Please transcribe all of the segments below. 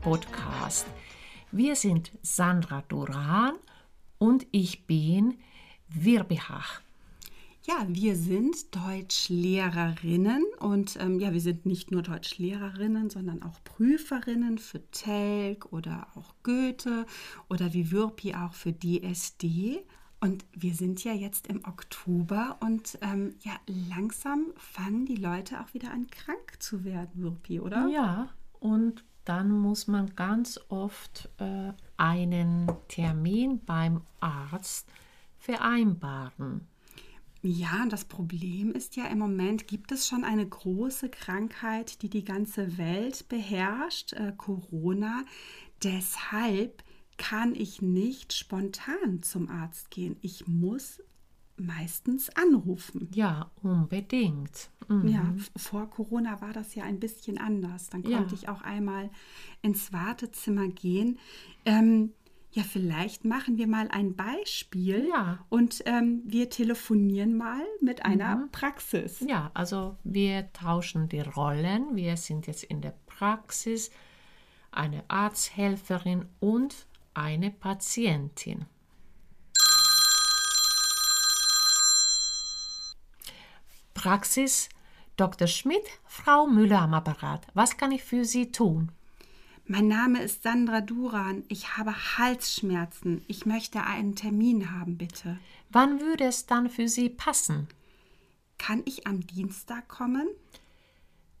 Podcast. Wir sind Sandra Duran und ich bin Wirbihach. Ja, wir sind Deutschlehrerinnen und ähm, ja, wir sind nicht nur Deutschlehrerinnen, sondern auch Prüferinnen für Telg oder auch Goethe oder wie Würpi auch für DSD. Und wir sind ja jetzt im Oktober und ähm, ja, langsam fangen die Leute auch wieder an, krank zu werden, Würpi, oder? Ja, und dann muss man ganz oft äh, einen Termin beim Arzt vereinbaren. Ja, das Problem ist ja im Moment, gibt es schon eine große Krankheit, die die ganze Welt beherrscht, äh, Corona. Deshalb kann ich nicht spontan zum Arzt gehen. Ich muss meistens anrufen. Ja, unbedingt. Mhm. Ja, vor Corona war das ja ein bisschen anders. Dann konnte ja. ich auch einmal ins Wartezimmer gehen. Ähm, ja, vielleicht machen wir mal ein Beispiel ja. und ähm, wir telefonieren mal mit einer mhm. Praxis. Ja, also wir tauschen die Rollen. Wir sind jetzt in der Praxis, eine Arzthelferin und eine Patientin. Praxis Dr. Schmidt, Frau Müller am Apparat. Was kann ich für Sie tun? Mein Name ist Sandra Duran. Ich habe Halsschmerzen. Ich möchte einen Termin haben, bitte. Wann würde es dann für Sie passen? Kann ich am Dienstag kommen?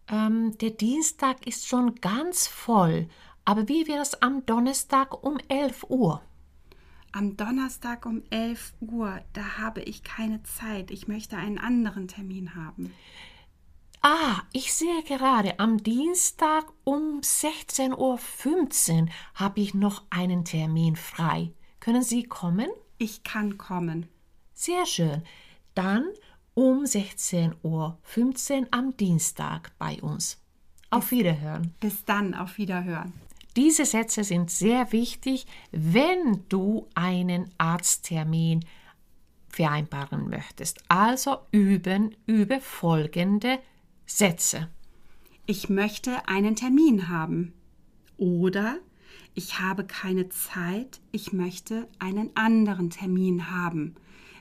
Ähm, der Dienstag ist schon ganz voll. Aber wie wäre es am Donnerstag um 11 Uhr? Am Donnerstag um 11 Uhr, da habe ich keine Zeit. Ich möchte einen anderen Termin haben. Ah, ich sehe gerade, am Dienstag um 16.15 Uhr habe ich noch einen Termin frei. Können Sie kommen? Ich kann kommen. Sehr schön. Dann um 16.15 Uhr am Dienstag bei uns. Auf Wiederhören. Bis dann, auf Wiederhören. Diese Sätze sind sehr wichtig, wenn du einen Arzttermin vereinbaren möchtest. Also üben, übe folgende Sätze. Ich möchte einen Termin haben. Oder ich habe keine Zeit, ich möchte einen anderen Termin haben.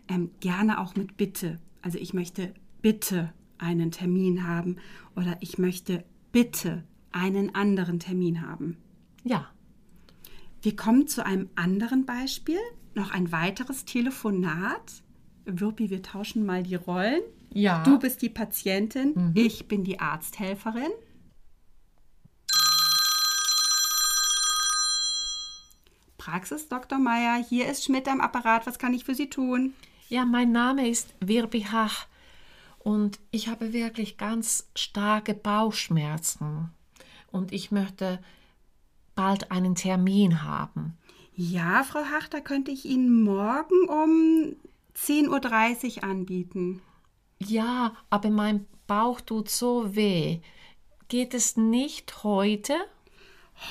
Ähm, gerne auch mit Bitte. Also ich möchte bitte einen Termin haben oder ich möchte bitte einen anderen Termin haben. Ja. Wir kommen zu einem anderen Beispiel. Noch ein weiteres Telefonat. Wirpi, wir tauschen mal die Rollen. Ja. Du bist die Patientin, mhm. ich bin die Arzthelferin. Praxis Dr. Meier, hier ist Schmidt am Apparat. Was kann ich für Sie tun? Ja, mein Name ist Wirbi Hach und ich habe wirklich ganz starke Bauchschmerzen und ich möchte bald einen Termin haben. Ja, Frau Hachter, könnte ich Ihnen morgen um 10.30 Uhr anbieten. Ja, aber mein Bauch tut so weh. Geht es nicht heute?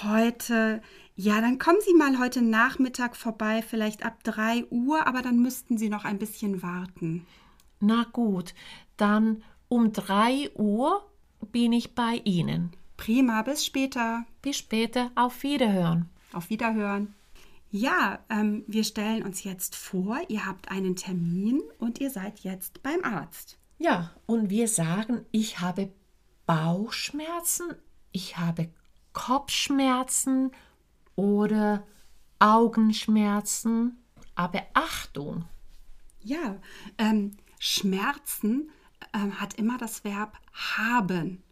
Heute. Ja, dann kommen Sie mal heute Nachmittag vorbei, vielleicht ab 3 Uhr, aber dann müssten Sie noch ein bisschen warten. Na gut, dann um 3 Uhr bin ich bei Ihnen. Prima, bis später. Bis später, auf Wiederhören. Auf Wiederhören. Ja, ähm, wir stellen uns jetzt vor, ihr habt einen Termin und ihr seid jetzt beim Arzt. Ja, und wir sagen, ich habe Bauchschmerzen, ich habe Kopfschmerzen oder Augenschmerzen. Aber Achtung! Ja, ähm, Schmerzen ähm, hat immer das Verb haben.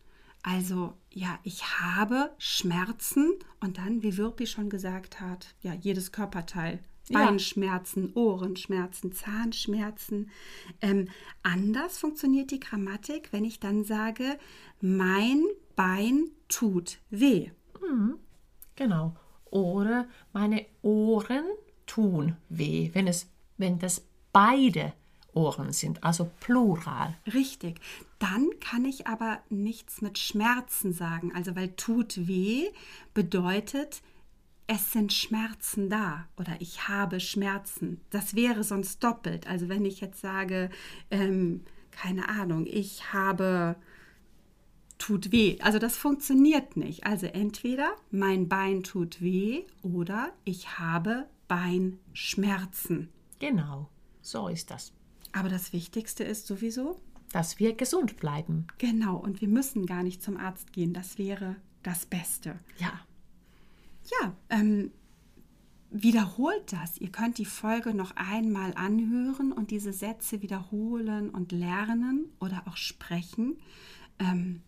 Also ja, ich habe Schmerzen und dann, wie Wirpi schon gesagt hat, ja, jedes Körperteil. Beinschmerzen, Ohrenschmerzen, Zahnschmerzen. Ähm, anders funktioniert die Grammatik, wenn ich dann sage, mein Bein tut weh. Mhm, genau. Oder meine Ohren tun weh, wenn es, wenn das beide Ohren sind, also Plural. Richtig. Dann kann ich aber nichts mit Schmerzen sagen. Also weil tut weh bedeutet, es sind Schmerzen da oder ich habe Schmerzen. Das wäre sonst doppelt. Also wenn ich jetzt sage, ähm, keine Ahnung, ich habe tut weh. Also das funktioniert nicht. Also entweder mein Bein tut weh oder ich habe Beinschmerzen. Genau, so ist das. Aber das Wichtigste ist sowieso, Dass wir gesund bleiben. genau, und wir müssen gar nicht zum Arzt gehen. Das wäre das Beste. Ja, Ja, ähm, wiederholt das. Ihr könnt die Folge noch einmal anhören und diese Sätze wiederholen und lernen oder auch sprechen. Ähm,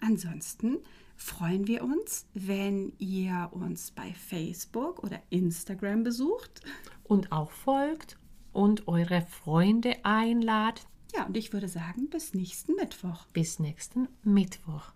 ansonsten freuen wir uns, wenn ihr uns bei Facebook oder Instagram besucht. und auch folgt und eure Freunde einladet. Ja, und ich würde sagen, bis nächsten Mittwoch. Bis nächsten Mittwoch.